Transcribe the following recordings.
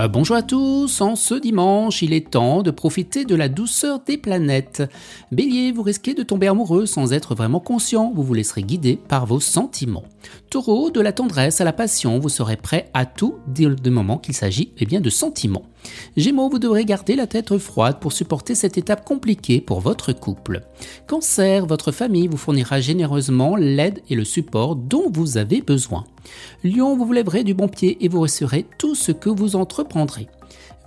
Euh, bonjour à tous, en ce dimanche, il est temps de profiter de la douceur des planètes. Bélier, vous risquez de tomber amoureux sans être vraiment conscient, vous vous laisserez guider par vos sentiments. Taureau, de la tendresse à la passion, vous serez prêt à tout dès le moment qu'il s'agit eh bien, de sentiments. Gémeaux, vous devrez garder la tête froide pour supporter cette étape compliquée pour votre couple. Cancer, votre famille vous fournira généreusement l'aide et le support dont vous avez besoin. Lion, vous vous lèverez du bon pied et vous réussirez tout ce que vous entreprendrez.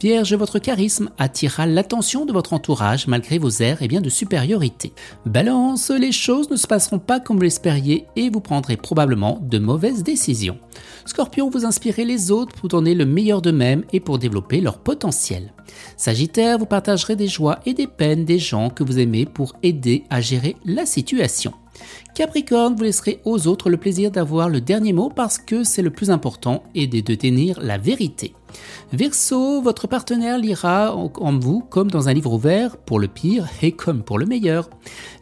Vierge, votre charisme attirera l'attention de votre entourage malgré vos airs et bien de supériorité. Balance, les choses ne se passeront pas comme vous l'espériez et vous prendrez probablement de mauvaises décisions. Scorpion, vous inspirez les autres pour donner le meilleur d'eux-mêmes et pour développer leur potentiel. Sagittaire, vous partagerez des joies et des peines des gens que vous aimez pour aider à gérer la situation. Capricorne, vous laisserez aux autres le plaisir d'avoir le dernier mot parce que c'est le plus important et de tenir la vérité. Verseau, votre partenaire lira en vous comme dans un livre ouvert pour le pire et comme pour le meilleur.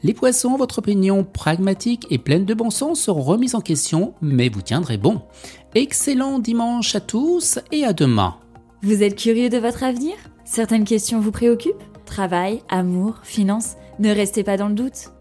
Les poissons, votre opinion pragmatique et pleine de bon sens seront remises en question, mais vous tiendrez bon. Excellent dimanche à tous et à demain. Vous êtes curieux de votre avenir? Certaines questions vous préoccupent? Travail, amour, finances? Ne restez pas dans le doute.